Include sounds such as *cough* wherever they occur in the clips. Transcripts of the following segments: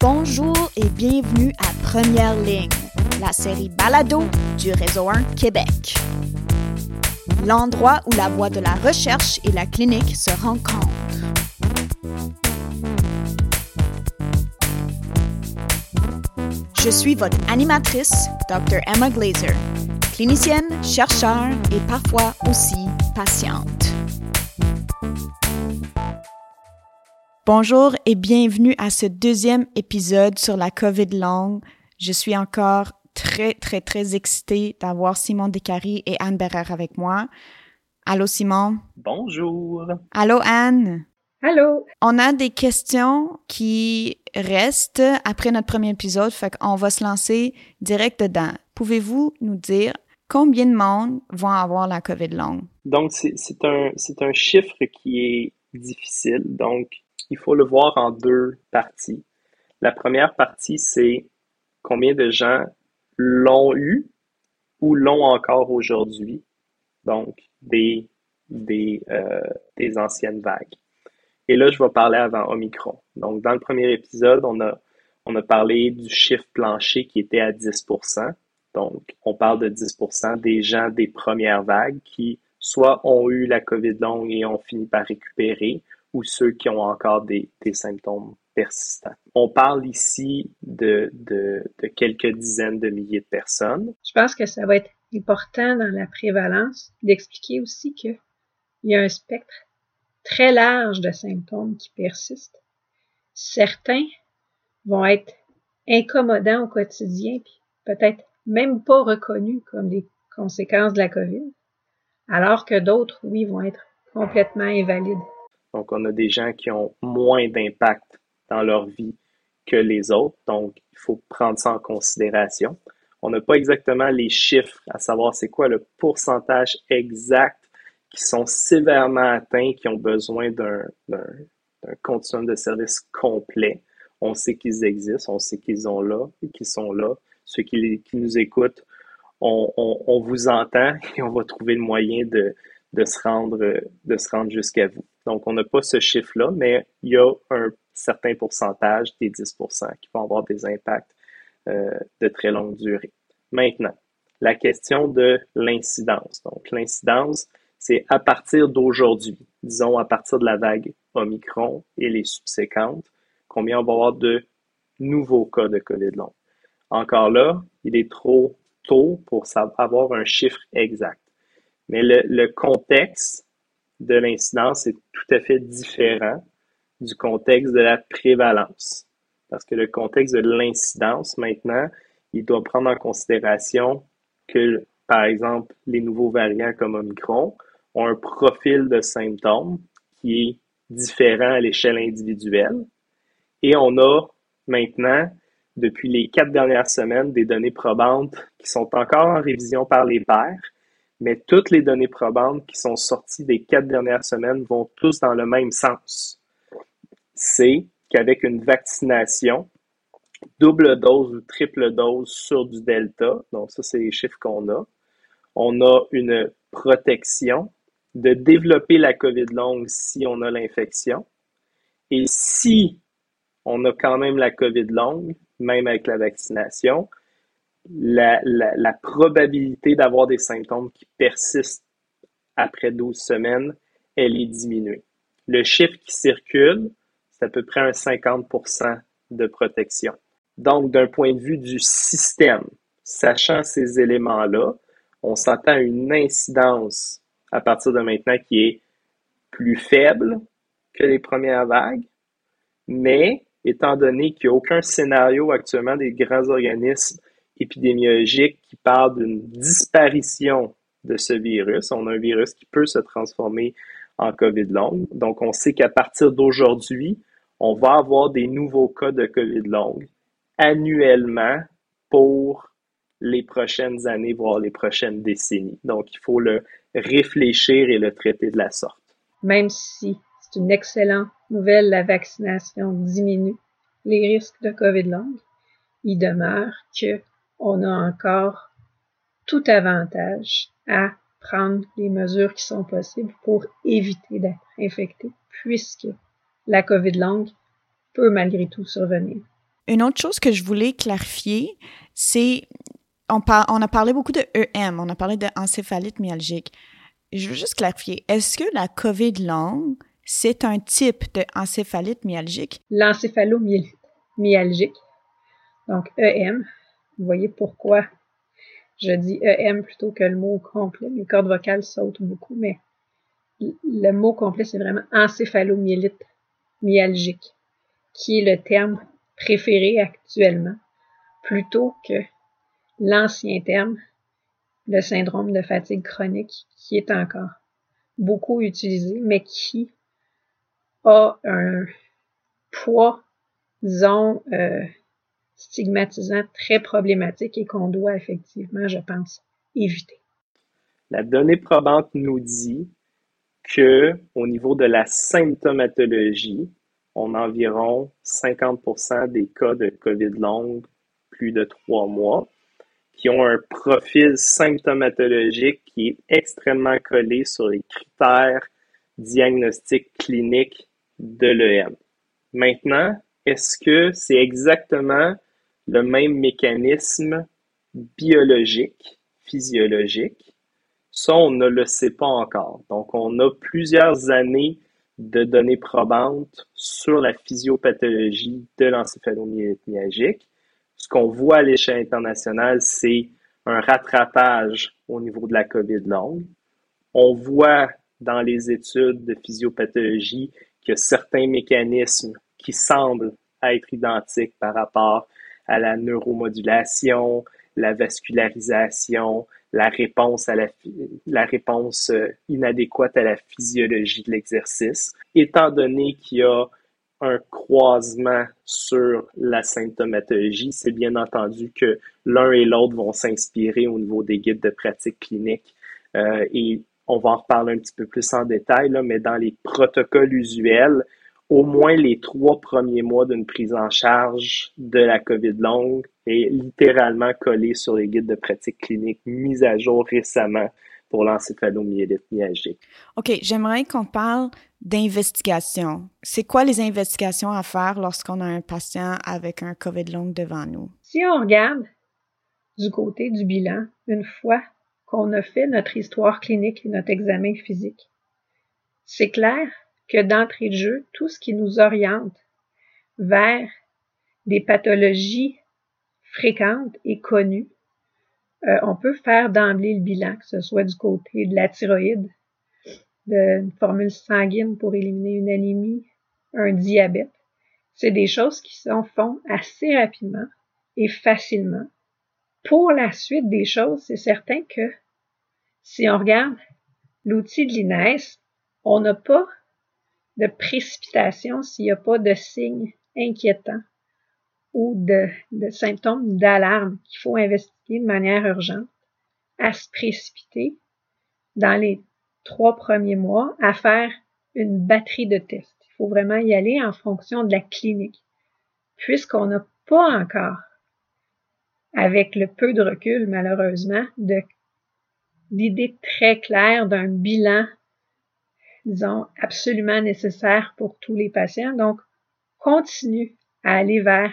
Bonjour et bienvenue à Première Ligne, la série Balado du Réseau 1 Québec. L'endroit où la voie de la recherche et la clinique se rencontrent. Je suis votre animatrice, Dr. Emma Glazer, clinicienne, chercheur et parfois aussi patiente. Bonjour et bienvenue à ce deuxième épisode sur la COVID longue. Je suis encore très, très, très excitée d'avoir Simon Descaries et Anne Berrer avec moi. Allô Simon? Bonjour. Allô Anne? Allô? On a des questions qui restent après notre premier épisode, fait qu'on va se lancer direct dedans. Pouvez-vous nous dire combien de monde vont avoir la COVID longue? Donc, c'est un, un chiffre qui est difficile. Donc, il faut le voir en deux parties. La première partie, c'est combien de gens l'ont eu ou l'ont encore aujourd'hui. Donc, des, euh, anciennes vagues. Et là, je vais parler avant Omicron. Donc, dans le premier épisode, on a, on a parlé du chiffre plancher qui était à 10% Donc, on parle de 10% des gens des premières vagues qui soit ont eu la COVID longue et ont fini par récupérer, ou ceux qui ont encore des, symptômes persistants. On parle ici de, de, de, quelques dizaines de milliers de personnes. Je pense que ça va être important dans la prévalence d'expliquer aussi qu'il y a un spectre très large de symptômes qui persistent. Certains vont être incommodants au quotidien, puis peut-être même pas reconnus comme des conséquences de la COVID, alors que d'autres, oui, vont être complètement invalides. Donc, on a des gens qui ont moins d'impact dans leur vie que les autres, donc il faut prendre ça en considération. On n'a pas exactement les chiffres, à savoir c'est quoi le pourcentage exact qui sont sévèrement atteints, qui ont besoin d'un continuum de service complet. On sait qu'ils existent, on sait qu'ils sont là qu'ils sont là. Ceux qui, nous écoutent, on, vous entend et on va trouver le moyen de se rendre, de se rendre jusqu'à vous. Donc, on n'a pas ce chiffre-là, mais il y a un certain pourcentage des 10% qui vont avoir des impacts euh, de très longue durée. Maintenant, la question de l'incidence. Donc, l'incidence, c'est à partir d'aujourd'hui, disons à partir de la vague Omicron et les subséquentes, combien on va avoir de nouveaux cas de COVID long. Encore là, il est trop tôt pour avoir un chiffre exact. Mais le, le contexte de l'incidence est tout à fait différent du contexte de la prévalence. Parce que le contexte de l'incidence, maintenant, il doit prendre en considération que, par exemple, les nouveaux variants comme Omicron ont un profil de symptômes qui est différent à l'échelle individuelle. Et on a maintenant, depuis les quatre dernières semaines, des données probantes qui sont encore en révision par les pairs, mais toutes les données probantes qui sont sorties des quatre dernières semaines vont tous dans le même sens. C'est qu'avec une vaccination, double dose ou triple dose sur du delta, donc ça c'est les chiffres qu'on a, on a une protection de développer la COVID longue si on a l'infection. Et si on a quand même la COVID longue, même avec la vaccination, la, la, probabilité d'avoir des symptômes qui persistent après 12 semaines, elle est diminuée. Le chiffre qui circule, c'est à peu près un 50% de protection. Donc, d'un point de vue du système, sachant ces éléments-là, on s'attend à une incidence à partir de maintenant qui est plus faible que les premières vagues, mais étant donné qu'il n'y a aucun scénario actuellement des grands organismes épidémiologiques qui parlent d'une disparition de ce virus, on a un virus qui peut se transformer en COVID longue. Donc, on sait qu'à partir d'aujourd'hui, on va avoir des nouveaux cas de COVID longue annuellement pour les prochaines années, voire les prochaines décennies. Donc, il faut le réfléchir et le traiter de la sorte. Même si c'est une excellente nouvelle, la vaccination diminue les risques de COVID longue, il demeure que on a encore tout avantage à prendre les mesures qui sont possibles pour éviter d'être infecté, puisque la COVID longue peut malgré tout survenir. Une autre chose que je voulais clarifier, c'est on, on a parlé beaucoup de EM, on a parlé d'encéphalite myalgique. Je veux juste clarifier, est-ce que la COVID longue, c'est un type d'encéphalite myalgique? L'encéphalomyalgique, donc EM, vous voyez pourquoi je dis EM plutôt que le mot complet. Mes cordes vocales sautent beaucoup, mais le mot complet, c'est vraiment encéphalomyélite myalgique, qui est le terme préféré actuellement, plutôt que l'ancien terme, le syndrome de fatigue chronique, qui est encore beaucoup utilisé, mais qui a un poids, disons, euh, stigmatisant très problématique et qu'on doit effectivement, je pense, éviter. La donnée probante nous dit que au niveau de la symptomatologie, on a environ 50% des cas de COVID longue plus de trois mois qui ont un profil symptomatologique qui est extrêmement collé sur les critères diagnostiques cliniques de l'EM. Maintenant, est-ce que c'est exactement le même mécanisme biologique, physiologique. Ça, on ne le sait pas encore. Donc, on a plusieurs années de données probantes sur la physiopathologie de l'encéphalomyélite myalgique. Ce qu'on voit à l'échelle internationale, c'est un rattrapage au niveau de la COVID longue. On voit dans les études de physiopathologie que certains mécanismes qui semblent être identiques par rapport à la neuromodulation, la vascularisation, la réponse à la, la réponse euh, inadéquate à la physiologie de l'exercice, étant donné qu'il y a un croisement sur la symptomatologie, c'est bien entendu que l'un et l'autre vont s'inspirer au niveau des guides de pratique clinique euh, et on va en reparler un petit peu plus en détail, là, mais dans les protocoles usuels, au moins les trois premiers mois d'une prise en charge de la COVID longue est littéralement collé sur les guides de pratique clinique mis à jour récemment pour l'encéphalomyélite myalgique. OK, j'aimerais qu'on parle d'investigation. C'est quoi les investigations à faire lorsqu'on a un patient avec un COVID long devant nous? Si on regarde du côté du bilan, une fois qu'on a fait notre histoire clinique et notre examen physique, c'est clair que d'entrée de jeu, tout ce qui nous oriente vers des pathologies fréquentes et connues, euh, on peut faire d'emblée le bilan, que ce soit du côté de la thyroïde, d'une formule sanguine pour éliminer une anémie, un diabète. C'est des choses qui se font assez rapidement et facilement. Pour la suite des choses, c'est certain que si on regarde l'outil de l'INES, on n'a pas de précipitation s'il n'y a pas de signes inquiétants ou de, symptômes d'alarme qu'il faut investiguer de manière urgente, à se précipiter dans les trois premiers mois à faire une batterie de tests. Il faut vraiment y aller en fonction de la clinique, puisqu'on n'a pas encore, avec le peu de recul malheureusement, de très claire d'un bilan disons, absolument nécessaire pour tous les patients. Donc, continue à aller vers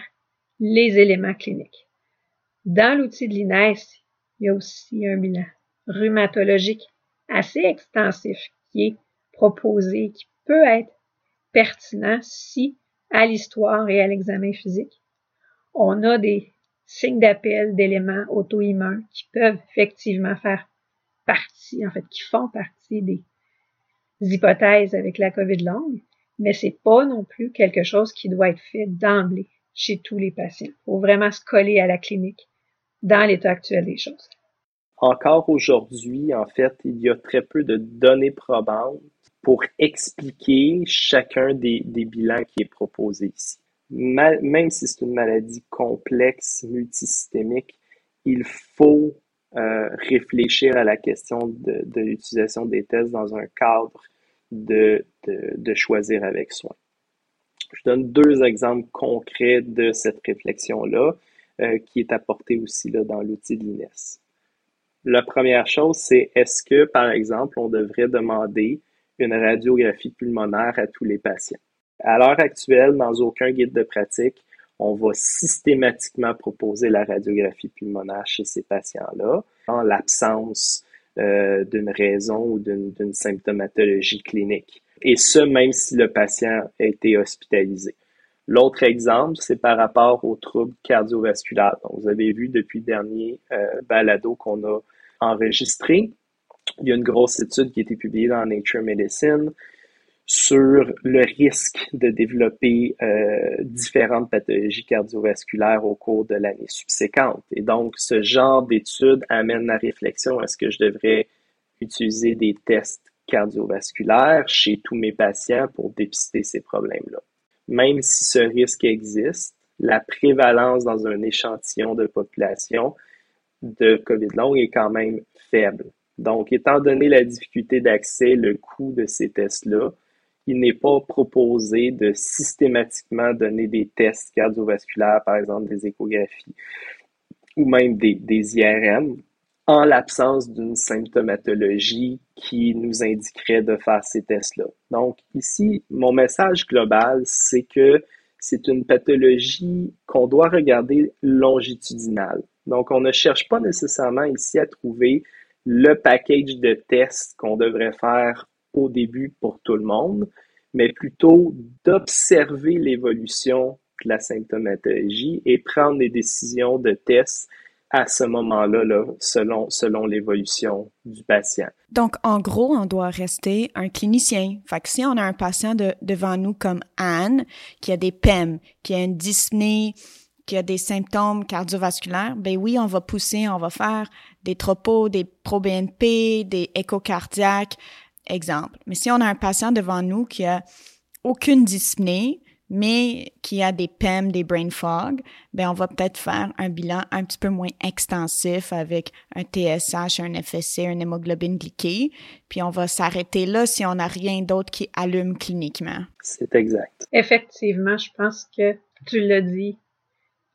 les éléments cliniques. Dans l'outil de l'INES, il y a aussi un bilan rhumatologique assez extensif qui est proposé, qui peut être pertinent si, à l'histoire et à l'examen physique, on a des signes d'appel d'éléments auto-immuns qui peuvent effectivement faire partie, en fait, qui font partie des hypothèses avec la COVID longue, mais c'est pas non plus quelque chose qui doit être fait d'emblée chez tous les patients. Il faut vraiment se coller à la clinique dans l'état actuel des choses. Encore aujourd'hui, en fait, il y a très peu de données probantes pour expliquer chacun des, bilans qui est proposé ici. même si c'est une maladie complexe, multisystémique, il faut euh, réfléchir à la question de, l'utilisation des tests dans un cadre de, de, choisir avec soin. Je donne deux exemples concrets de cette réflexion-là euh, qui est apportée aussi là, dans l'outil de. La première chose, c'est est-ce que, par exemple, on devrait demander une radiographie pulmonaire à tous les patients? À l'heure actuelle, dans aucun guide de pratique, on va systématiquement proposer la radiographie pulmonaire chez ces patients-là en l'absence euh, d'une raison ou d'une symptomatologie clinique. Et ce, même si le patient a été hospitalisé. L'autre exemple, c'est par rapport aux troubles cardiovasculaires. Vous avez vu depuis le dernier euh, balado qu'on a enregistré, il y a une grosse étude qui a été publiée dans Nature Medicine sur le risque de développer euh, différentes pathologies cardiovasculaires au cours de l'année subséquente. Et donc, ce genre d'étude amène la réflexion, est-ce que je devrais utiliser des tests cardiovasculaires chez tous mes patients pour dépister ces problèmes-là? Même si ce risque existe, la prévalence dans un échantillon de population de COVID long est quand même faible. Donc, étant donné la difficulté d'accès, le coût de ces tests-là, il n'est pas proposé de systématiquement donner des tests cardiovasculaires, par exemple des échographies ou même des, IRM, en l'absence d'une symptomatologie qui nous indiquerait de faire ces tests-là. Donc ici, mon message global, c'est que c'est une pathologie qu'on doit regarder longitudinale. Donc on ne cherche pas nécessairement ici à trouver le package de tests qu'on devrait faire au début pour tout le monde, mais plutôt d'observer l'évolution de la symptomatologie et prendre des décisions de tests à ce moment-là, là, selon, l'évolution du patient. Donc, en gros, on doit rester un clinicien. Fait que si on a un patient de, devant nous comme Anne, qui a des PEM, qui a une dyspnée, qui a des symptômes cardiovasculaires, ben oui, on va pousser, on va faire des tropos, des pro-BNP, des échocardiaques, exemple. Mais si on a un patient devant nous qui a aucune dyspnée, mais qui a des PEM, des brain fog, ben on va peut-être faire un bilan un petit peu moins extensif avec un TSH, un FSC, une hémoglobine glyquée, puis on va s'arrêter là si on n'a rien d'autre qui allume cliniquement. C'est exact. Effectivement, je pense que tu l'as dit,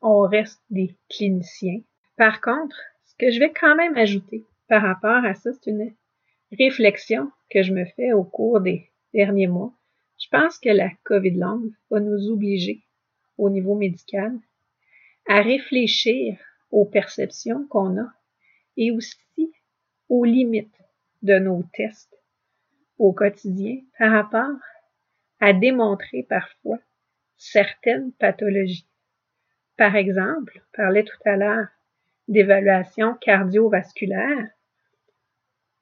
on reste des cliniciens. Par contre, ce que je vais quand même ajouter par rapport à ça, c'est une réflexion que je me fais au cours des derniers mois, je pense que la COVID longue va nous obliger, au niveau médical, à réfléchir aux perceptions qu'on a et aussi aux limites de nos tests au quotidien par rapport à démontrer parfois certaines pathologies. Par exemple, on parlait tout à l'heure d'évaluation cardiovasculaire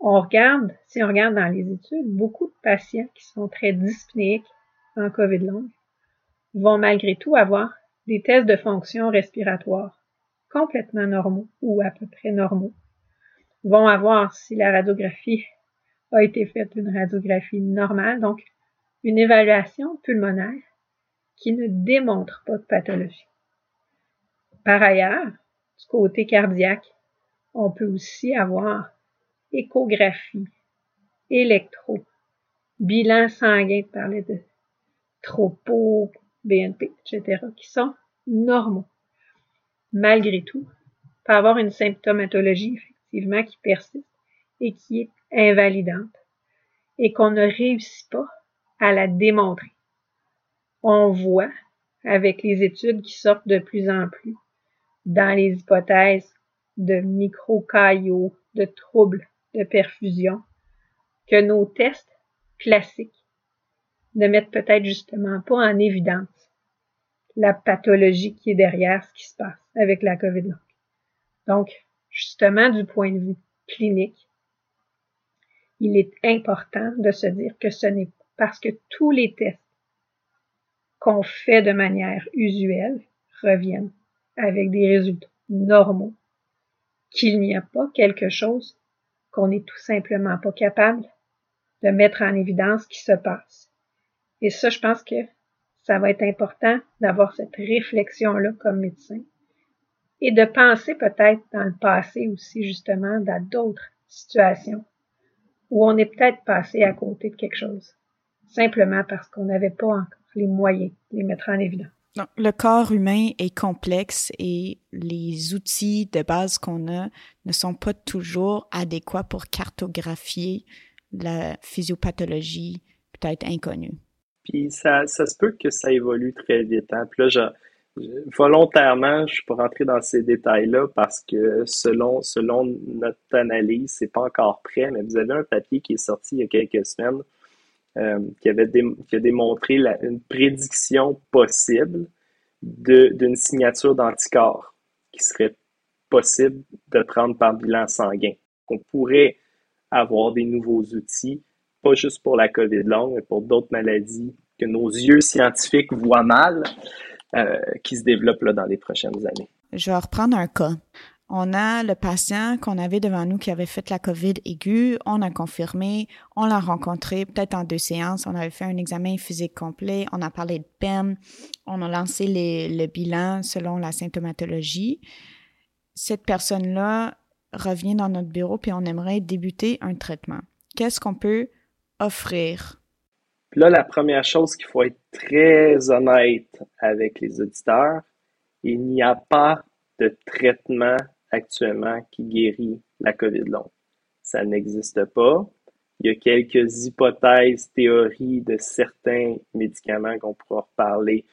on regarde, si on regarde dans les études, beaucoup de patients qui sont très dyspnéiques en COVID long vont malgré tout avoir des tests de fonction respiratoire complètement normaux ou à peu près normaux, vont avoir, si la radiographie a été faite, une radiographie normale, donc une évaluation pulmonaire qui ne démontre pas de pathologie. Par ailleurs, du côté cardiaque, on peut aussi avoir échographie, électro, bilan sanguin, parlait de tropo, BNP, etc., qui sont normaux. Malgré tout, peut avoir une symptomatologie, effectivement, qui persiste et qui est invalidante et qu'on ne réussit pas à la démontrer. On voit, avec les études qui sortent de plus en plus, dans les hypothèses de microcaillots, de troubles de perfusion que nos tests classiques ne mettent peut-être justement pas en évidence la pathologie qui est derrière ce qui se passe avec la COVID long. Donc, justement, du point de vue clinique, il est important de se dire que ce n'est parce que tous les tests qu'on fait de manière usuelle reviennent avec des résultats normaux, qu'il n'y a pas quelque chose qu'on n'est tout simplement pas capable de mettre en évidence ce qui se passe. Et ça, je pense que ça va être important d'avoir cette réflexion-là comme médecin et de penser peut-être dans le passé aussi justement dans d'autres situations où on est peut-être passé à côté de quelque chose, simplement parce qu'on n'avait pas encore les moyens de les mettre en évidence le corps humain est complexe et les outils de base qu'on a ne sont pas toujours adéquats pour cartographier la physiopathologie peut-être inconnue. Puis ça, se peut que ça évolue très vite. Hein. Puis là, volontairement, je pas rentré dans ces détails-là parce que selon, selon notre analyse, c'est pas encore prêt, mais vous avez un papier qui est sorti il y a quelques semaines qui, avait qui a démontré une prédiction possible d'une signature d'anticorps qui serait possible de prendre par bilan sanguin. On pourrait avoir des nouveaux outils, pas juste pour la COVID longue, mais pour d'autres maladies que nos yeux scientifiques voient mal, euh, qui se développent là, dans les prochaines années. Je vais reprendre un cas. On a le patient qu'on avait devant nous qui avait fait la COVID aiguë, on a confirmé, on l'a rencontré peut-être en deux séances, on avait fait un examen physique complet, on a parlé de PEM, on a lancé le bilan selon la symptomatologie. Cette personne-là revient dans notre bureau puis on aimerait débuter un traitement. Qu'est-ce qu'on peut offrir? là, la première chose qu'il faut être très honnête avec les auditeurs, il n'y a pas de traitement actuellement qui guérit la COVID longue. Ça n'existe pas. Il y a quelques hypothèses, théories de certains médicaments qu'on pourra reparler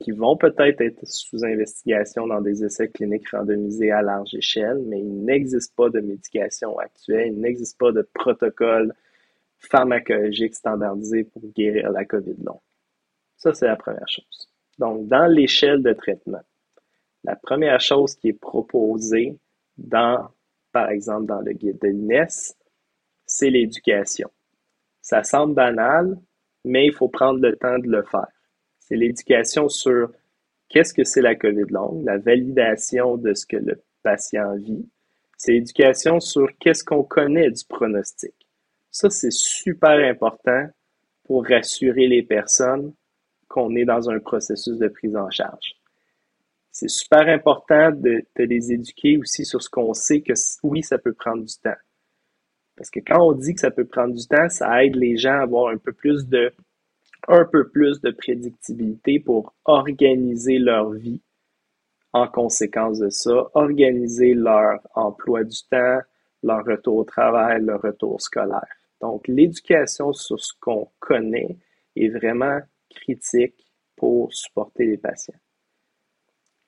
qui vont peut-être être sous investigation dans des essais cliniques randomisés à large échelle, mais il n'existe pas de médication actuelle, il n'existe pas de protocole pharmacologique standardisé pour guérir la COVID longue. Ça, c'est la première chose. Donc, dans l'échelle de traitement, la première chose qui est proposée dans, par exemple, dans le guide de l'INES, c'est l'éducation. Ça semble banal, mais il faut prendre le temps de le faire. C'est l'éducation sur qu'est-ce que c'est la COVID longue, la validation de ce que le patient vit. C'est l'éducation sur qu'est-ce qu'on connaît du pronostic. Ça, c'est super important pour rassurer les personnes qu'on est dans un processus de prise en charge c'est super important de, les éduquer aussi sur ce qu'on sait que oui, ça peut prendre du temps. Parce que quand on dit que ça peut prendre du temps, ça aide les gens à avoir un peu plus de, un peu plus de prédictibilité pour organiser leur vie en conséquence de ça, organiser leur emploi du temps, leur retour au travail, leur retour scolaire. Donc, l'éducation sur ce qu'on connaît est vraiment critique pour supporter les patients.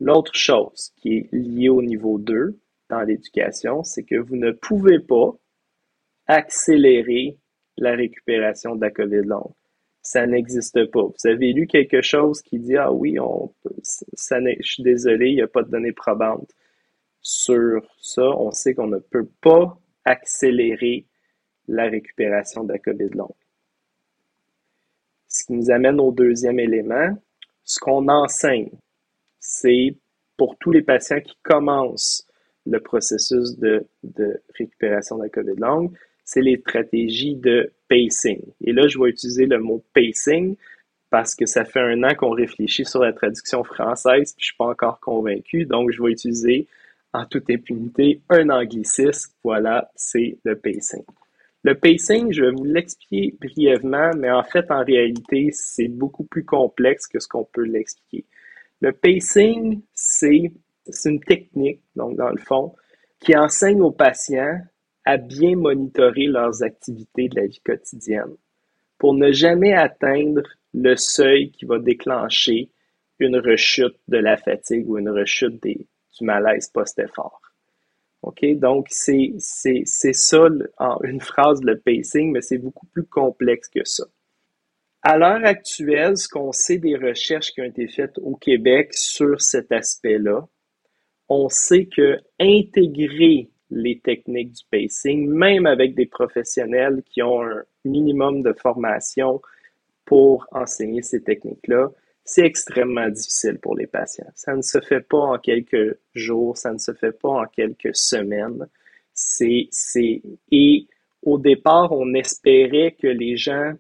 L'autre chose qui est liée au niveau 2 dans l'éducation, c'est que vous ne pouvez pas accélérer la récupération de la COVID longue. Ça n'existe pas. Vous avez lu quelque chose qui dit Ah oui, on ça je suis désolé, il n'y a pas de données probantes sur ça. On sait qu'on ne peut pas accélérer la récupération de la COVID longue. Ce qui nous amène au deuxième élément, ce qu'on enseigne c'est pour tous les patients qui commencent le processus de, récupération de la COVID longue, c'est les stratégies de pacing. Et là, je vais utiliser le mot pacing parce que ça fait un an qu'on réfléchit sur la traduction française, puis je suis pas encore convaincu, donc je vais utiliser en toute impunité un anglicisme. Voilà, c'est le pacing. Le pacing, je vais vous l'expliquer brièvement, mais en fait, en réalité, c'est beaucoup plus complexe que ce qu'on peut l'expliquer. Le pacing, c'est une technique, donc dans le fond, qui enseigne aux patients à bien monitorer leurs activités de la vie quotidienne pour ne jamais atteindre le seuil qui va déclencher une rechute de la fatigue ou une rechute du malaise post-effort. OK? Donc, c'est ça en une phrase le pacing, mais c'est beaucoup plus complexe que ça. À l'heure actuelle, ce qu'on sait des recherches qui ont été faites au Québec sur cet aspect-là, on sait que intégrer les techniques du pacing, même avec des professionnels qui ont un minimum de formation pour enseigner ces techniques-là, c'est extrêmement difficile pour les patients. Ça ne se fait pas en quelques jours, ça ne se fait pas en quelques semaines. C'est, c'est, et au départ, on espérait que les gens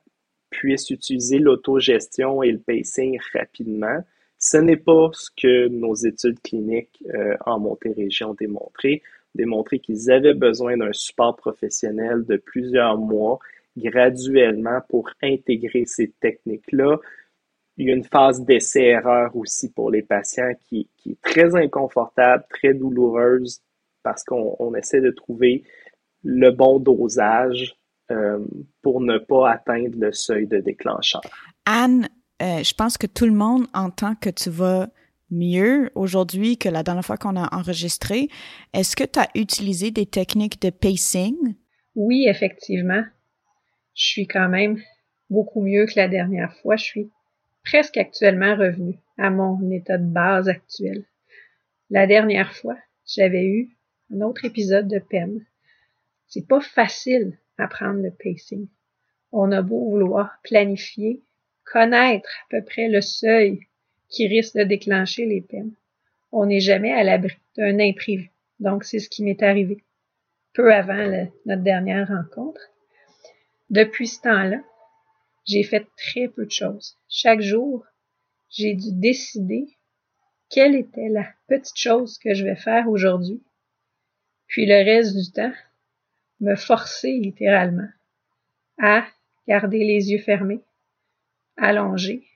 puissent utiliser l'autogestion et le pacing rapidement. Ce n'est pas ce que nos études cliniques euh, en Montérégie ont démontré, démontré qu'ils avaient besoin d'un support professionnel de plusieurs mois graduellement pour intégrer ces techniques-là. Il y a une phase d'essai-erreur aussi pour les patients qui, qui, est très inconfortable, très douloureuse parce qu'on essaie de trouver le bon dosage euh, pour ne pas atteindre le seuil de déclencheur. Anne, euh, je pense que tout le monde entend que tu vas mieux aujourd'hui que la dernière fois qu'on a enregistré. Est-ce que tu as utilisé des techniques de pacing? Oui, effectivement. Je suis quand même beaucoup mieux que la dernière fois. Je suis presque actuellement revenu à mon état de base actuel. La dernière fois, j'avais eu un autre épisode de PEM. C'est pas facile à prendre le pacing. On a beau vouloir planifier, connaître à peu près le seuil qui risque de déclencher les peines. On n'est jamais à l'abri d'un imprévu. Donc, c'est ce qui m'est arrivé peu avant notre dernière rencontre. Depuis ce temps-là, j'ai fait très peu de choses. Chaque jour, j'ai dû décider quelle était la petite chose que je vais faire aujourd'hui, puis le reste du temps, me forcer littéralement à garder les yeux fermés, allongés,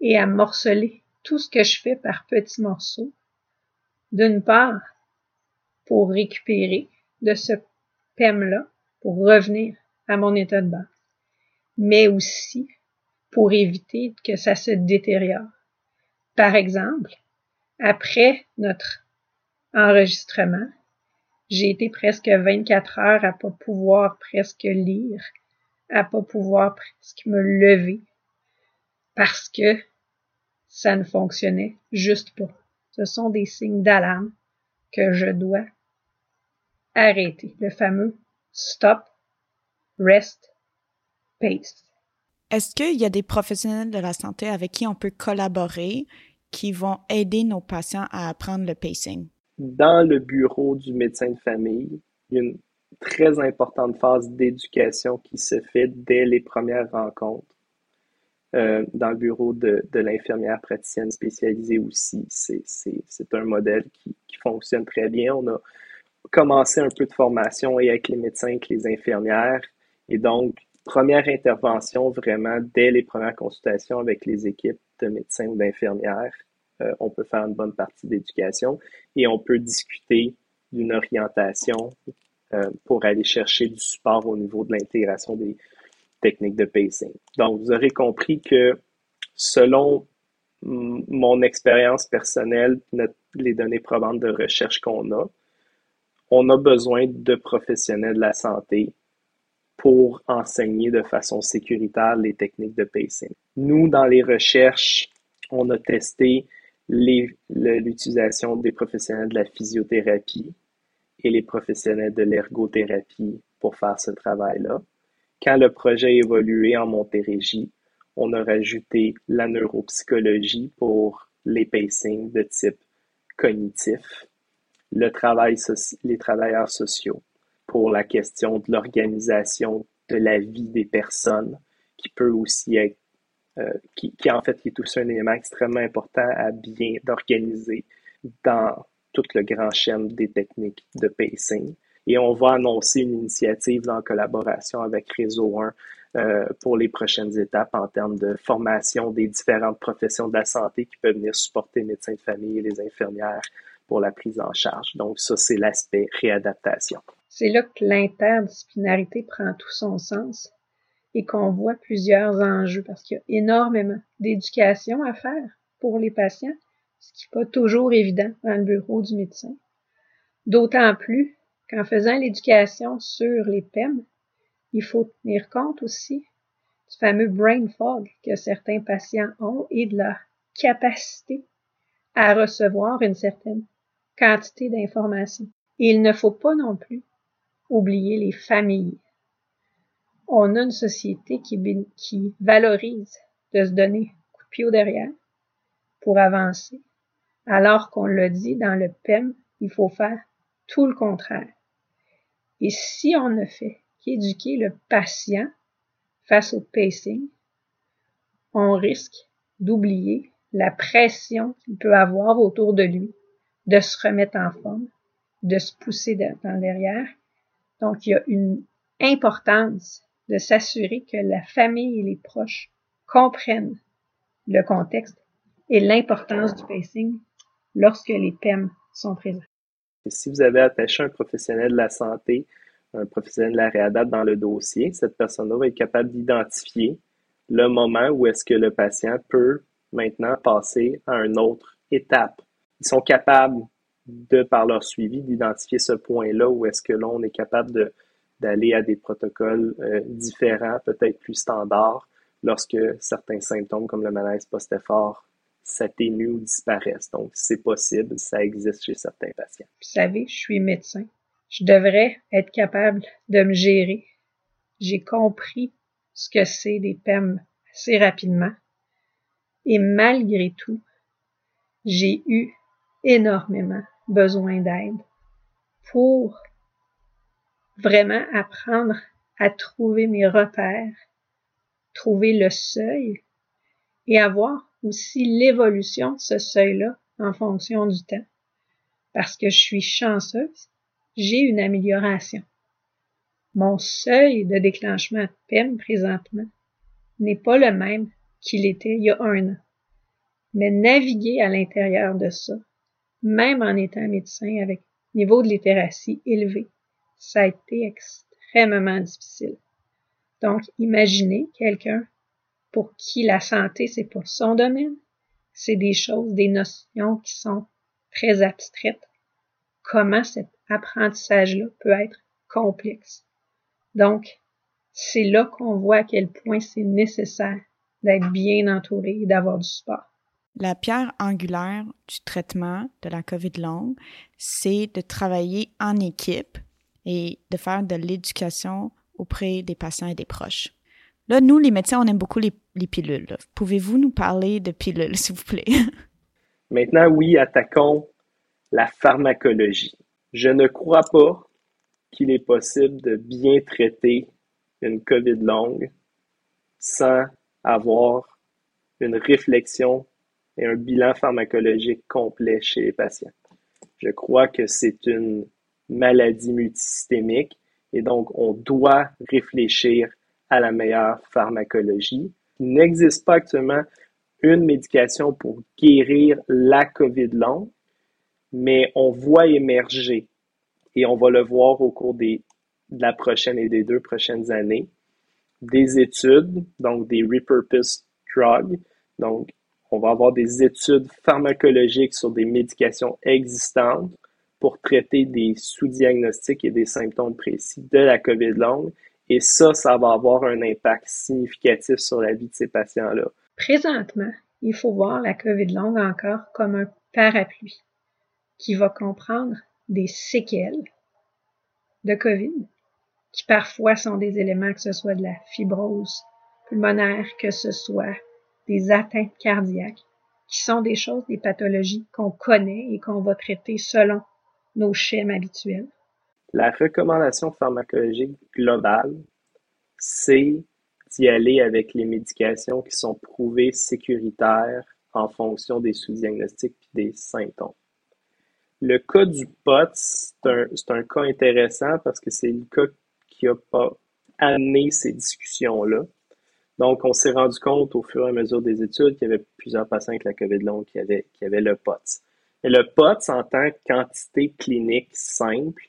et à morceler tout ce que je fais par petits morceaux. D'une part, pour récupérer de ce PEM-là, pour revenir à mon état de base, mais aussi pour éviter que ça se détériore. Par exemple, après notre enregistrement, j'ai été presque 24 heures à pas pouvoir presque lire, à pas pouvoir presque me lever, parce que ça ne fonctionnait juste pas. Ce sont des signes d'alarme que je dois arrêter. Le fameux stop, rest, pace. Est-ce qu'il y a des professionnels de la santé avec qui on peut collaborer qui vont aider nos patients à apprendre le pacing? Dans le bureau du médecin de famille, il y a une très importante phase d'éducation qui se fait dès les premières rencontres euh, dans le bureau de, de l'infirmière praticienne spécialisée aussi. C'est un modèle qui, qui, fonctionne très bien. On a commencé un peu de formation et avec les médecins, avec les infirmières. Et donc, première intervention vraiment dès les premières consultations avec les équipes de médecins ou d'infirmières. Euh, on peut faire une bonne partie d'éducation et on peut discuter d'une orientation euh, pour aller chercher du support au niveau de l'intégration des, technique de pacing. Donc, vous aurez compris que selon mon expérience personnelle, les données probantes de recherche qu'on a, on a besoin de professionnels de la santé pour enseigner de façon sécuritaire les techniques de pacing. Nous, dans les recherches, on a testé l'utilisation des professionnels de la physiothérapie et les professionnels de l'ergothérapie pour faire ce travail-là. Quand le projet a évolué en Montérégie, on a rajouté la neuropsychologie pour les pacings de type cognitif, le travail les travailleurs sociaux pour la question de l'organisation de la vie des personnes, qui peut aussi être, euh, qui, qui, en fait est aussi un élément extrêmement important à bien organiser dans tout le grand chaîne des techniques de pacing. Et on va annoncer une initiative en collaboration avec Réseau 1 euh, pour les prochaines étapes en termes de formation des différentes professions de la santé qui peuvent venir supporter les médecins de famille et les infirmières pour la prise en charge. Donc ça, c'est l'aspect réadaptation. C'est là que l'interdisciplinarité prend tout son sens et qu'on voit plusieurs enjeux parce qu'il y a énormément d'éducation à faire pour les patients, ce qui n'est pas toujours évident dans le bureau du médecin. D'autant plus qu'en faisant l'éducation sur les PEM, il faut tenir compte aussi du fameux brain fog que certains patients ont et de leur capacité à recevoir une certaine quantité d'informations. il ne faut pas non plus oublier les familles. On a une société qui, qui valorise de se donner coup de pied au derrière pour avancer, alors qu'on le dit dans le PEM, il faut faire tout le contraire. Et si on ne fait qu'éduquer le patient face au pacing, on risque d'oublier la pression qu'il peut avoir autour de lui, de se remettre en forme, de se pousser dans derrière. Donc, il y a une importance de s'assurer que la famille et les proches comprennent le contexte et l'importance du pacing lorsque les PEM sont présents si vous avez attaché un professionnel de la santé, un professionnel de la réadapte dans le dossier, cette personne-là va être capable d'identifier le moment où est-ce que le patient peut maintenant passer à un autre étape. Ils sont capables, de par leur suivi, d'identifier ce point-là où est-ce que l'on est capable d'aller à des protocoles euh, différents, peut-être plus standards, lorsque certains symptômes comme le malaise post-effort s'atténuent ou disparaissent. Donc, c'est possible, ça existe chez certains patients. Vous savez, je suis médecin. Je devrais être capable de me gérer. J'ai compris ce que c'est des PEM assez rapidement. Et malgré tout, j'ai eu énormément besoin d'aide pour vraiment apprendre à trouver mes repères, trouver le seuil et avoir aussi l'évolution de ce seuil-là en fonction du temps. Parce que je suis chanceuse, j'ai une amélioration. Mon seuil de déclenchement de PEM présentement n'est pas le même qu'il était il y a un an. Mais naviguer à l'intérieur de ça, même en étant médecin avec niveau de littératie élevé, ça a été extrêmement difficile. Donc, imaginez quelqu'un pour qui la santé, c'est pas son domaine, c'est des choses, des notions qui sont très abstraites. Comment cet apprentissage-là peut être complexe? Donc, c'est là qu'on voit à quel point c'est nécessaire d'être bien entouré et d'avoir du support. La pierre angulaire du traitement de la COVID longue, c'est de travailler en équipe et de faire de l'éducation auprès des patients et des proches. Là, nous, les médecins, on aime beaucoup les, pilules. Pouvez-vous nous parler de pilules, *laughs* s'il vous plaît? Maintenant, oui, attaquons la pharmacologie. Je ne crois pas qu'il est possible de bien traiter une COVID longue sans avoir une réflexion et un bilan pharmacologique complet chez les patients. Je crois que c'est une maladie multisystémique et donc on doit réfléchir à la meilleure pharmacologie. Il n'existe pas actuellement une médication pour guérir la COVID longue, mais on voit émerger, et on va le voir au cours des, de la prochaine et des deux prochaines années, des études, donc des repurposed drugs. Donc, on va avoir des études pharmacologiques sur des médications existantes pour traiter des sous-diagnostics et des symptômes précis de la COVID longue. Et ça, ça va avoir un impact significatif sur la vie de ces patients-là. Présentement, il faut voir la COVID longue encore comme un parapluie qui va comprendre des séquelles de COVID, qui parfois sont des éléments que ce soit de la fibrose pulmonaire, que ce soit des atteintes cardiaques, qui sont des choses, des pathologies qu'on connaît et qu'on va traiter selon nos schèmes habituels. La recommandation pharmacologique globale, c'est d'y aller avec les médications qui sont prouvées sécuritaires en fonction des sous-diagnostics et des symptômes. Le cas du POT, c'est un, cas intéressant parce que c'est le cas qui a pas amené ces discussions-là. Donc, on s'est rendu compte au fur et à mesure des études qu'il y avait plusieurs patients avec la COVID longue qui avaient, qui avaient le POTS. Le POTS, en tant que quantité clinique simple,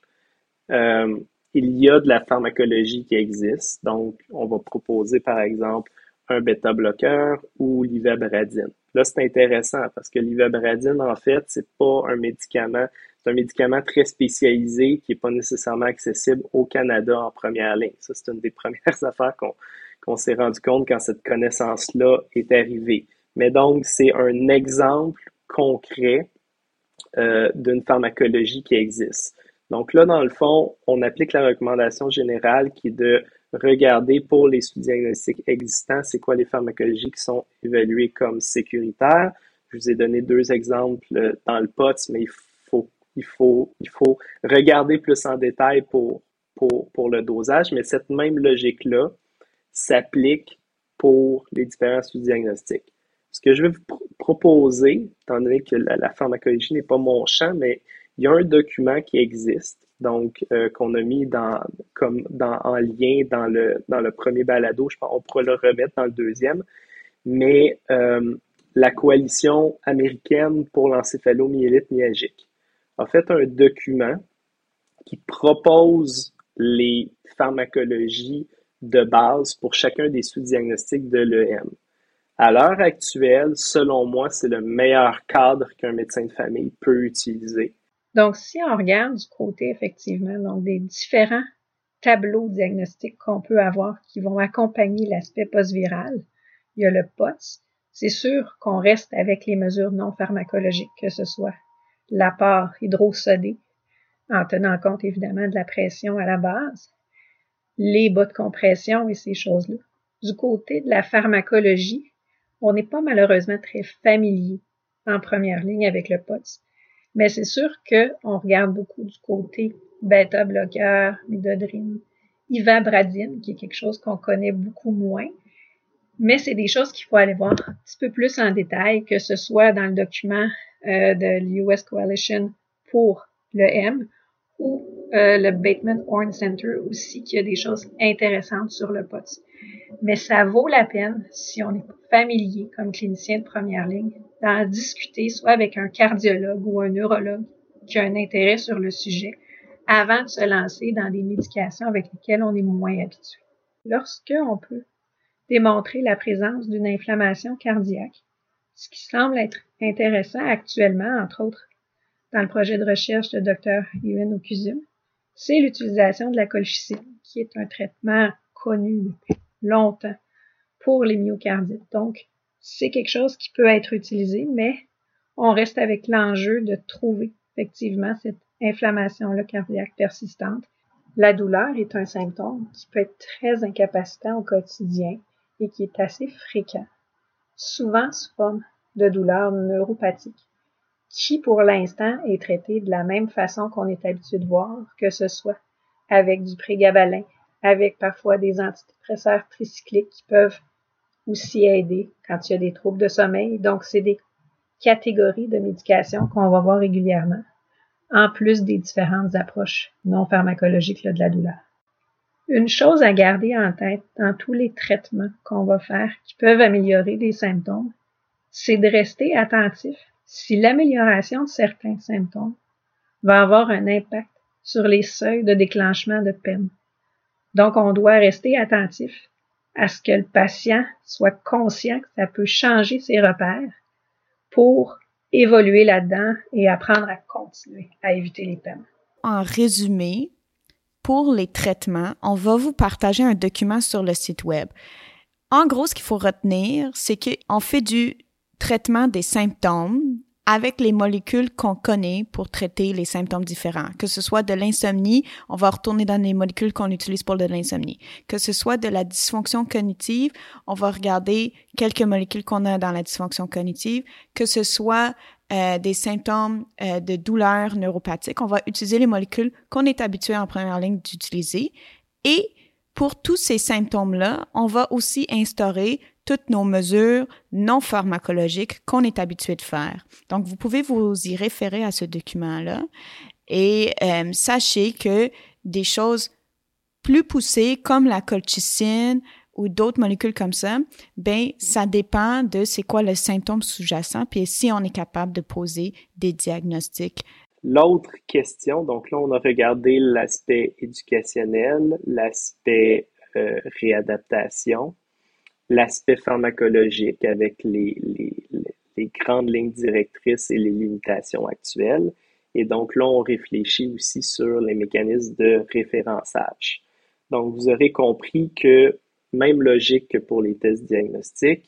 euh, il y a de la pharmacologie qui existe. Donc, on va proposer, par exemple, un bêta-bloqueur ou l'ivabradine. Là, c'est intéressant parce que l'ivabradine, en fait, c'est pas un médicament, c'est un médicament très spécialisé qui est pas nécessairement accessible au Canada en première ligne. Ça, c'est une des *laughs* premières affaires qu'on s'est rendu compte quand cette connaissance-là est arrivée. Mais donc, c'est un exemple concret euh, d'une pharmacologie qui existe. Donc là, dans le fond, on applique la recommandation générale qui est de regarder pour les sous-diagnostics existants, c'est quoi les pharmacologies qui sont évaluées comme sécuritaires. Je vous ai donné deux exemples dans le POTS, mais il faut, il faut, il faut regarder plus en détail pour, pour, pour le dosage, mais cette même logique-là s'applique pour les différents sous-diagnostics. Ce que je vais vous proposer, étant donné que la, pharmacologie n'est pas mon champ, mais il y a un document qui existe donc euh, qu'on a mis comme en lien dans le dans le premier balado. Je pense qu'on pourra le remettre dans le deuxième. Mais euh, la coalition américaine pour l'encéphalomyélite myalgique a fait un document qui propose les pharmacologies de base pour chacun des sous-diagnostics de l'EM. À l'heure actuelle, selon moi, c'est le meilleur cadre qu'un médecin de famille peut utiliser. Donc, si on regarde du côté, effectivement, donc des différents tableaux diagnostiques qu'on peut avoir qui vont accompagner l'aspect post-viral, il y a le POTS. C'est sûr qu'on reste avec les mesures non pharmacologiques, que ce soit l'apport hydrosodé, en tenant compte évidemment de la pression à la base, les bas de compression et ces choses-là. Du côté de la pharmacologie, on n'est pas malheureusement très familier en première ligne avec le POTS. Mais c'est sûr qu'on regarde beaucoup du côté bêta-bloqueur, midodrine, ivabradine, qui est quelque chose qu'on connaît beaucoup moins. Mais c'est des choses qu'il faut aller voir un petit peu plus en détail, que ce soit dans le document euh, de l'US Coalition pour le M ou euh, le Bateman Horn Center aussi, qui a des choses intéressantes sur le POTS. Mais ça vaut la peine, si on est familier comme clinicien de première ligne, d'en discuter soit avec un cardiologue ou un neurologue qui a un intérêt sur le sujet avant de se lancer dans des médications avec lesquelles on est moins habitué. Lorsque on peut démontrer la présence d'une inflammation cardiaque, ce qui semble être intéressant actuellement, entre autres dans le projet de recherche de Dr. Ewan Okuzum, c'est l'utilisation de la colchicine, qui est un traitement connu longtemps pour les myocardites. Donc, c'est quelque chose qui peut être utilisé, mais on reste avec l'enjeu de trouver effectivement cette inflammation-là cardiaque persistante. La douleur est un symptôme qui peut être très incapacitant au quotidien et qui est assez fréquent, souvent sous forme de douleur neuropathique, qui pour l'instant est traité de la même façon qu'on est habitué de voir, que ce soit avec du prégabalin, avec parfois des antidépresseurs tricycliques qui peuvent aussi aider quand il y a des troubles de sommeil. Donc, c'est des catégories de médications qu'on va voir régulièrement, en plus des différentes approches non pharmacologiques de la douleur. Une chose à garder en tête dans tous les traitements qu'on va faire qui peuvent améliorer des symptômes, c'est de rester attentif si l'amélioration de certains symptômes va avoir un impact sur les seuils de déclenchement de peine. Donc, on doit rester attentif à ce que le patient soit conscient que ça peut changer ses repères pour évoluer là-dedans et apprendre à continuer à éviter les peines. En résumé, pour les traitements, on va vous partager un document sur le site web. En gros, ce qu'il faut retenir, c'est qu'on fait du traitement des symptômes avec les molécules qu'on connaît pour traiter les symptômes différents. Que ce soit de l'insomnie, on va retourner dans les molécules qu'on utilise pour de l'insomnie. Que ce soit de la dysfonction cognitive, on va regarder quelques molécules qu'on a dans la dysfonction cognitive. Que ce soit euh, des symptômes euh, de douleur neuropathique, on va utiliser les molécules qu'on est habitué en première ligne d'utiliser. Et pour tous ces symptômes-là, on va aussi instaurer toutes nos mesures non pharmacologiques qu'on est habitué de faire. Donc, vous pouvez vous y référer à ce document-là et euh, sachez que des choses plus poussées comme la colchicine ou d'autres molécules comme ça, ben ça dépend de c'est quoi le symptôme sous-jacent puis si on est capable de poser des diagnostics. L'autre question, donc là on a regardé l'aspect éducationnel, l'aspect euh, réadaptation, l'aspect pharmacologique avec les, les, les, grandes lignes directrices et les limitations actuelles. Et donc là, on réfléchit aussi sur les mécanismes de référençage. Donc, vous aurez compris que même logique que pour les tests diagnostiques,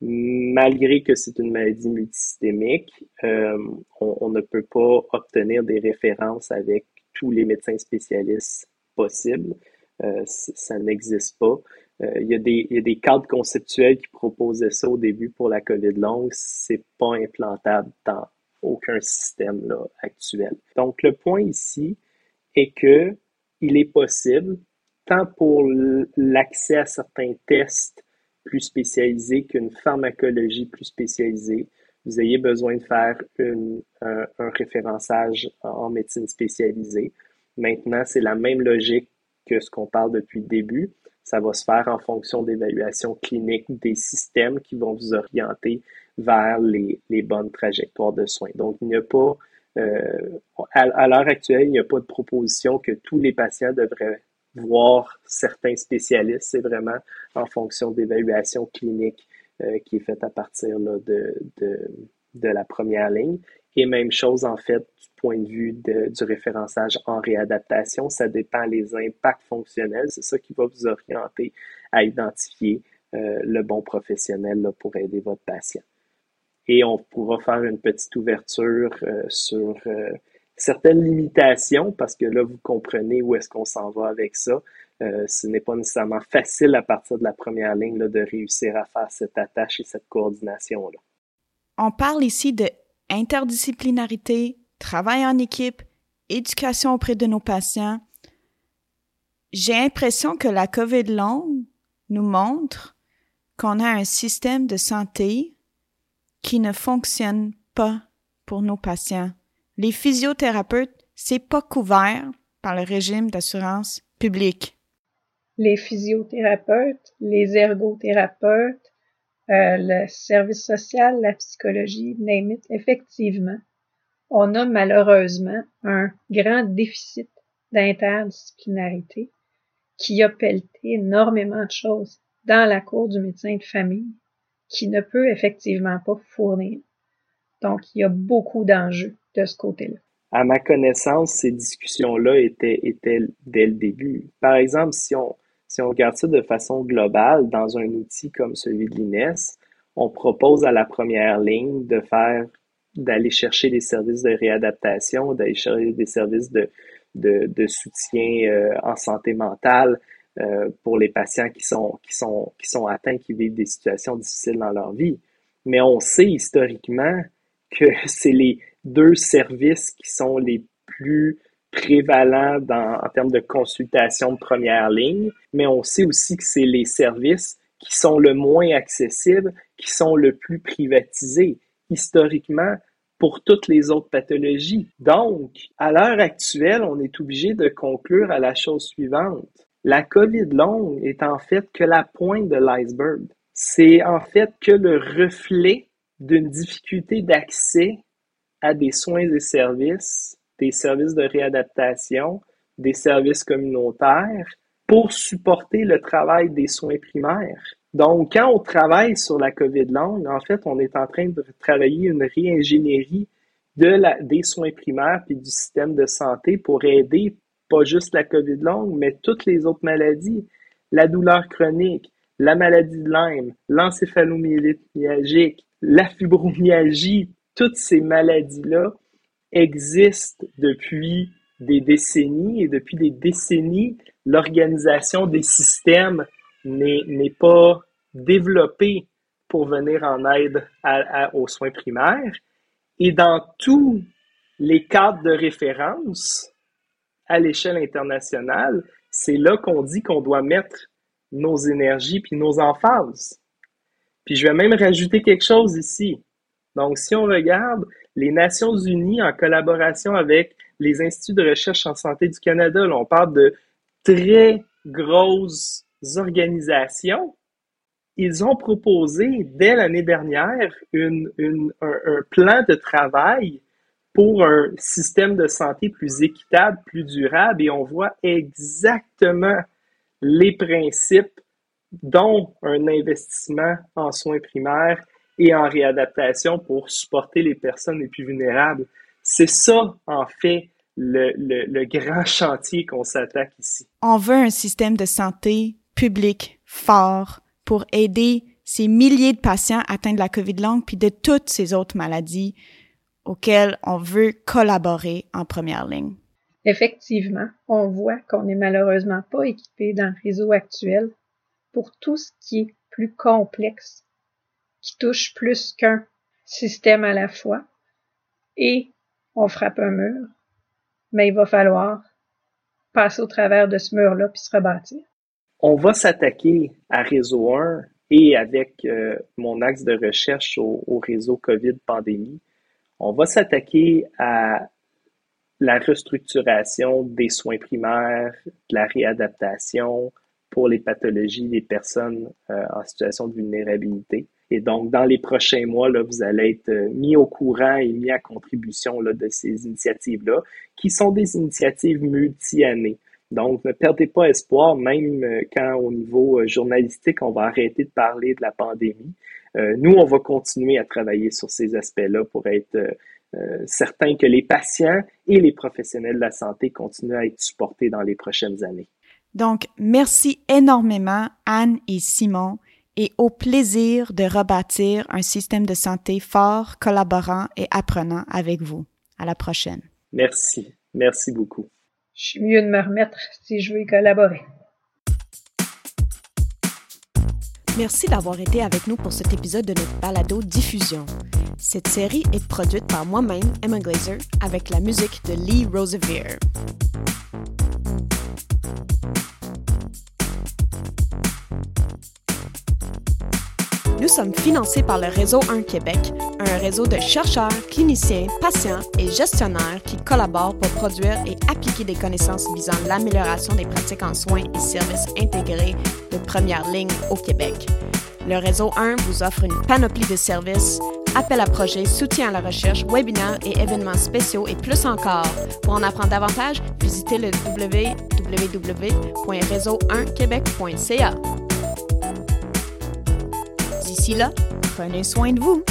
malgré que c'est une maladie multisystémique, euh, on, ne peut pas obtenir des références avec tous les médecins spécialistes possibles. Euh, ça n'existe pas. Euh, il, y a des, il y a des cadres conceptuels qui proposaient ça au début pour la COVID longue. C'est pas implantable dans aucun système là, actuel. Donc, le point ici est que il est possible, tant pour l'accès à certains tests plus spécialisés qu'une pharmacologie plus spécialisée, vous ayez besoin de faire une, un, un référençage en médecine spécialisée. Maintenant, c'est la même logique que ce qu'on parle depuis le début. Ça va se faire en fonction d'évaluation clinique des systèmes qui vont vous orienter vers les, bonnes trajectoires de soins. Donc, il n'y a pas, euh, à, l'heure actuelle, il n'y a pas de proposition que tous les patients devraient voir certains spécialistes. C'est vraiment en fonction d'évaluation clinique qui est faite à partir de, la première ligne. Et même chose, en fait, du point de vue du référençage en réadaptation, ça dépend des impacts fonctionnels. C'est ça qui va vous orienter à identifier le bon professionnel là, pour aider votre patient. Et on pourra faire une petite ouverture sur certaines limitations parce que là, vous comprenez où est-ce qu'on s'en va avec ça. Euh, ce n'est pas nécessairement facile à partir de la première ligne là, de réussir à faire cette attache et cette coordination-là. On parle ici de interdisciplinarité, travail en équipe, éducation auprès de nos patients. J'ai l'impression que la COVID longue nous montre qu'on a un système de santé qui ne fonctionne pas pour nos patients les physiothérapeutes, c'est pas couvert par le régime d'assurance publique. Les physiothérapeutes, les ergothérapeutes, euh, le service social, la psychologie, name effectivement, on a malheureusement un grand déficit d'interdisciplinarité qui a pelleté énormément de choses dans la cour du médecin de famille qui ne peut effectivement pas fournir. Donc, il y a beaucoup d'enjeux de ce côté-là. À ma connaissance, ces discussions-là étaient, étaient dès le début. Par exemple, si on, si on regarde ça de façon globale dans un outil comme celui de l'INES, on propose à la première ligne de faire d'aller chercher des services de réadaptation, d'aller chercher des services de, de, soutien euh, en santé mentale euh, pour les patients qui sont, qui, sont, qui sont atteints, qui vivent des situations difficiles dans leur vie. Mais on sait historiquement que *laughs* c'est les, deux services qui sont les plus prévalents dans, en termes de consultation de première ligne, mais on sait aussi que c'est les services qui sont le moins accessibles, qui sont le plus privatisés historiquement pour toutes les autres pathologies. Donc, à l'heure actuelle, on est obligé de conclure à la chose suivante. La COVID longue est en fait que la pointe de l'iceberg. C'est en fait que le reflet d'une difficulté d'accès à des soins et services, des services de réadaptation, des services communautaires pour supporter le travail des soins primaires. Donc, quand on travaille sur la COVID longue, en fait, on est en train de travailler une réingénierie de la, des soins primaires puis du système de santé pour aider pas juste la COVID longue, mais toutes les autres maladies, la douleur chronique, la maladie de Lyme, l'encéphalomyélite myalgique, la fibromyalgie, toutes ces maladies-là existent depuis des décennies et depuis des décennies, l'organisation des systèmes n'est pas développée pour venir en aide aux soins primaires. Et dans tous les cadres de référence à l'échelle internationale, c'est là qu'on dit qu'on doit mettre nos énergies puis nos emphases. Puis je vais même rajouter quelque chose ici. Donc, si on regarde les Nations unies en collaboration avec les instituts de recherche en santé du Canada, on parle de très grosses organisations. Ils ont proposé dès l'année dernière un, un plan de travail pour un système de santé plus équitable, plus durable, et on voit exactement les principes dont un investissement en soins primaires et en réadaptation pour supporter les personnes les plus vulnérables. C'est ça, en fait, le, le, grand chantier qu'on s'attaque ici. On veut un système de santé public fort pour aider ces milliers de patients atteints de la COVID longue puis de toutes ces autres maladies auxquelles on veut collaborer en première ligne. Effectivement, on voit qu'on n'est malheureusement pas équipé dans le réseau actuel pour tout ce qui est plus complexe qui touche plus qu'un système à la fois et on frappe un mur, mais il va falloir passer au travers de ce mur-là puis se rebâtir. On va s'attaquer à Réseau 1 et avec euh, mon axe de recherche au, réseau COVID pandémie, on va s'attaquer à la restructuration des soins primaires, de la réadaptation pour les pathologies des personnes euh, en situation de vulnérabilité. Et donc, dans les prochains mois, là, vous allez être euh, mis au courant et mis à contribution là, de ces initiatives-là, qui sont des initiatives multi-années. Donc, ne perdez pas espoir, même euh, quand au niveau euh, journalistique, on va arrêter de parler de la pandémie. nous, on va continuer à travailler sur ces aspects-là pour être certain que les patients et les professionnels de la santé continuent à être supportés dans les prochaines années. Donc, merci énormément, Anne et Simon, et au plaisir de rebâtir un système de santé fort, collaborant et apprenant avec vous. À la prochaine. Merci. Merci beaucoup. Je suis mieux de me remettre si je veux y collaborer. Merci d'avoir été avec nous pour cet épisode de notre balado diffusion. Cette série est produite par moi-même, Emma Glazer, avec la musique de Lee Rosevere. Nous sommes financés par le Réseau 1 Québec, un réseau de chercheurs, cliniciens, patients et gestionnaires qui collaborent pour produire et appliquer des connaissances visant l'amélioration des pratiques en soins et services intégrés de première ligne au Québec. Le Réseau 1 vous offre une panoplie de services, appels à projets, soutien à la recherche, webinaires et événements spéciaux et plus encore. Pour en apprendre davantage, visitez le www.réseau1québec.ca. Là, prenez soin de vous.